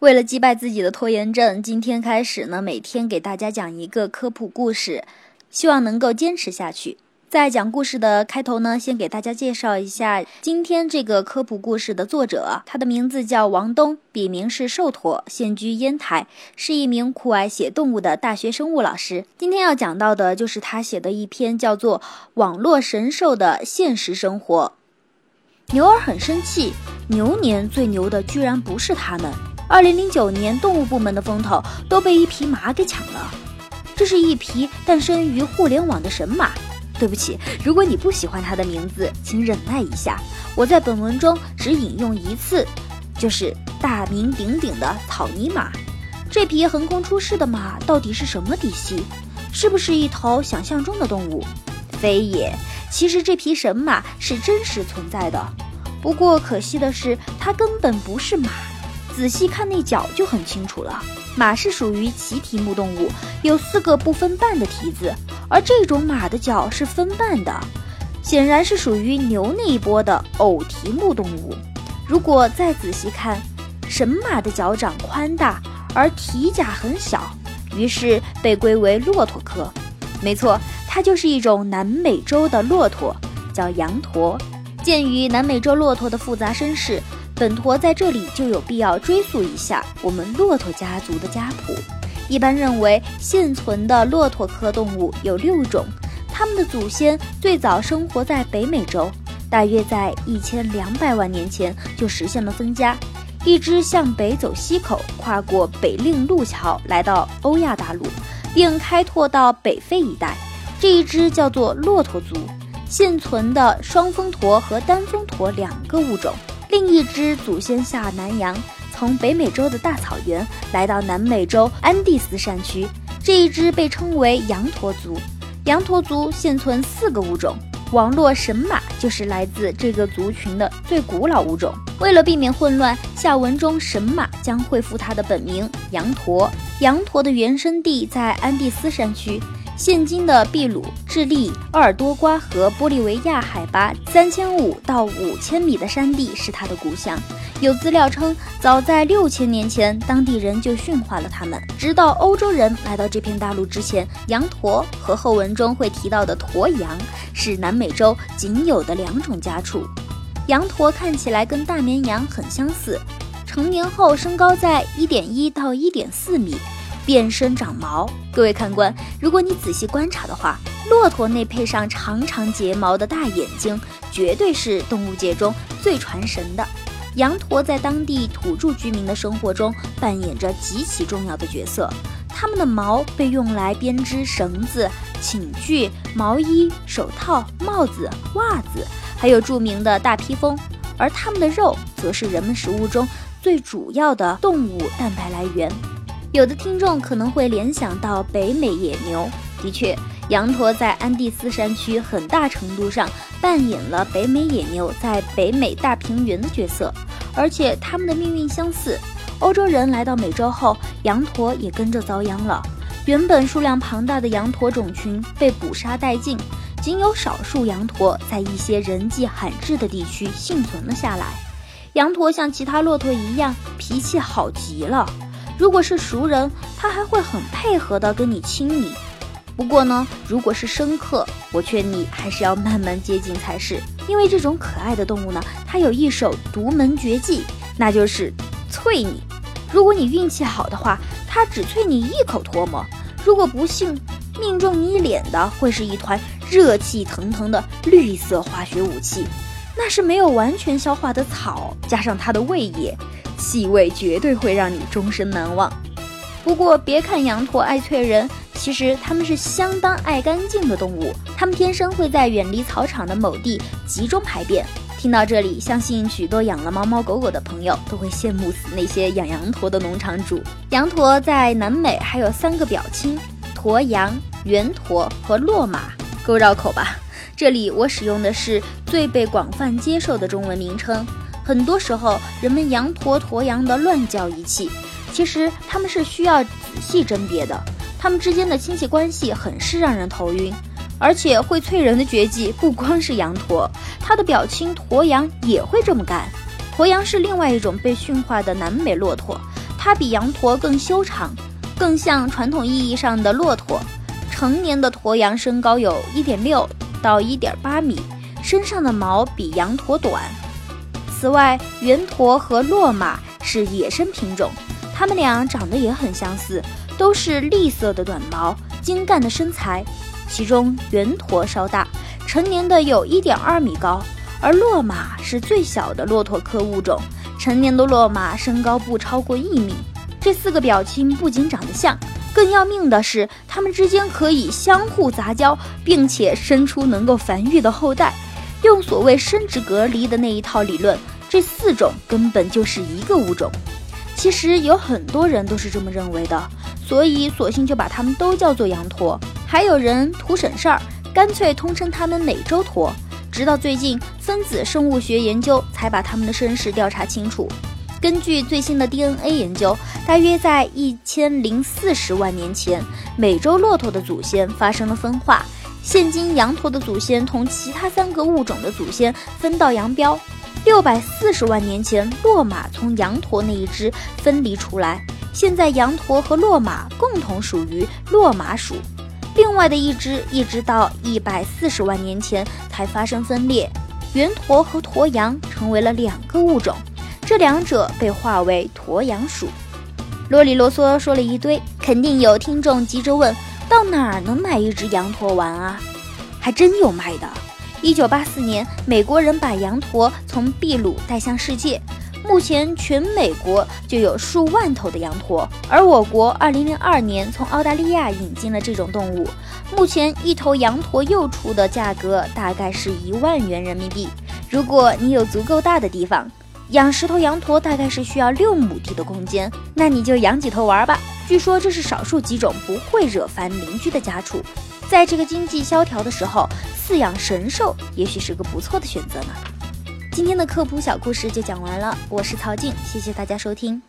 为了击败自己的拖延症，今天开始呢，每天给大家讲一个科普故事，希望能够坚持下去。在讲故事的开头呢，先给大家介绍一下今天这个科普故事的作者，他的名字叫王东，笔名是瘦驼，现居烟台，是一名酷爱写动物的大学生物老师。今天要讲到的就是他写的一篇叫做《网络神兽的现实生活》。牛儿很生气，牛年最牛的居然不是他们。二零零九年，动物部门的风头都被一匹马给抢了。这是一匹诞生于互联网的神马。对不起，如果你不喜欢它的名字，请忍耐一下。我在本文中只引用一次，就是大名鼎鼎的草泥马。这匹横空出世的马到底是什么底细？是不是一头想象中的动物？非也，其实这匹神马是真实存在的。不过可惜的是，它根本不是马。仔细看那脚就很清楚了，马是属于奇蹄目动物，有四个不分瓣的蹄子，而这种马的脚是分瓣的，显然是属于牛那一波的偶蹄目动物。如果再仔细看，神马的脚掌宽大，而蹄甲很小，于是被归为骆驼科。没错，它就是一种南美洲的骆驼，叫羊驼。鉴于南美洲骆驼的复杂身世。本驼在这里就有必要追溯一下我们骆驼家族的家谱。一般认为，现存的骆驼科动物有六种，它们的祖先最早生活在北美洲，大约在一千两百万年前就实现了分家。一只向北走西口，跨过北令路桥，来到欧亚大陆，并开拓到北非一带。这一只叫做骆驼族。现存的双峰驼和单峰驼两个物种。另一只祖先下南洋，从北美洲的大草原来到南美洲安第斯山区。这一只被称为羊驼族。羊驼族现存四个物种，网络神马就是来自这个族群的最古老物种。为了避免混乱，下文中神马将恢复它的本名羊驼。羊驼的原生地在安第斯山区。现今的秘鲁、智利、鄂尔多瓜和玻利维亚海拔三千五到五千米的山地是它的故乡。有资料称，早在六千年前，当地人就驯化了它们。直到欧洲人来到这片大陆之前，羊驼和后文中会提到的驼羊是南美洲仅有的两种家畜。羊驼看起来跟大绵羊很相似，成年后身高在一点一到一点四米。变身长毛，各位看官，如果你仔细观察的话，骆驼那配上长长睫毛的大眼睛，绝对是动物界中最传神的。羊驼在当地土著居民的生活中扮演着极其重要的角色，它们的毛被用来编织绳子、寝具、毛衣、手套、帽子、袜子，还有著名的大披风，而它们的肉则是人们食物中最主要的动物蛋白来源。有的听众可能会联想到北美野牛，的确，羊驼在安第斯山区很大程度上扮演了北美野牛在北美大平原的角色，而且它们的命运相似。欧洲人来到美洲后，羊驼也跟着遭殃了。原本数量庞大的羊驼种群被捕杀殆尽，仅有少数羊驼在一些人迹罕至的地区幸存了下来。羊驼像其他骆驼一样，脾气好极了。如果是熟人，他还会很配合的跟你亲你。不过呢，如果是生客，我劝你还是要慢慢接近才是。因为这种可爱的动物呢，它有一手独门绝技，那就是啐你。如果你运气好的话，它只啐你一口唾沫；如果不幸命中你脸的，会是一团热气腾腾的绿色化学武器，那是没有完全消化的草，加上它的胃液。气味绝对会让你终身难忘。不过，别看羊驼爱啐人，其实它们是相当爱干净的动物。它们天生会在远离草场的某地集中排便。听到这里，相信许多养了猫猫狗狗的朋友都会羡慕死那些养羊驼的农场主。羊驼在南美还有三个表亲：驼羊、圆驼和骆马，够绕口吧？这里我使用的是最被广泛接受的中文名称。很多时候，人们羊驼驼羊的乱叫一气，其实他们是需要仔细甄别的。他们之间的亲戚关系很是让人头晕，而且会催人的绝技不光是羊驼，它的表亲驼羊也会这么干。驼羊是另外一种被驯化的南美骆驼，它比羊驼更修长，更像传统意义上的骆驼。成年的驼羊身高有1.6到1.8米，身上的毛比羊驼短。此外，圆驼和骆马是野生品种，它们俩长得也很相似，都是栗色的短毛、精干的身材。其中圆驼稍大，成年的有1.2米高，而骆马是最小的骆驼科物种。成年的骆马身高不超过一米，这四个表亲不仅长得像，更要命的是，它们之间可以相互杂交，并且生出能够繁育的后代。用所谓生殖隔离的那一套理论，这四种根本就是一个物种。其实有很多人都是这么认为的，所以索性就把它们都叫做羊驼。还有人图省事儿，干脆通称它们美洲驼。直到最近，分子生物学研究才把它们的身世调查清楚。根据最新的 DNA 研究，大约在一千零四十万年前，美洲骆驼的祖先发生了分化。现今羊驼的祖先同其他三个物种的祖先分道扬镳。六百四十万年前，骆马从羊驼那一支分离出来，现在羊驼和骆马共同属于骆马属。另外的一只一直到一百四十万年前才发生分裂，圆驼和驼羊成为了两个物种，这两者被划为驼羊属。啰里啰嗦说了一堆，肯定有听众急着问到哪儿能买一只羊驼玩啊？还真有卖的。一九八四年，美国人把羊驼从秘鲁带向世界。目前，全美国就有数万头的羊驼，而我国2002年从澳大利亚引进了这种动物。目前，一头羊驼幼雏的价格大概是一万元人民币。如果你有足够大的地方，养十头羊驼大概是需要六亩地的空间，那你就养几头玩吧。据说这是少数几种不会惹烦邻居的家畜。在这个经济萧条的时候，饲养神兽也许是个不错的选择呢。今天的科普小故事就讲完了，我是曹静，谢谢大家收听。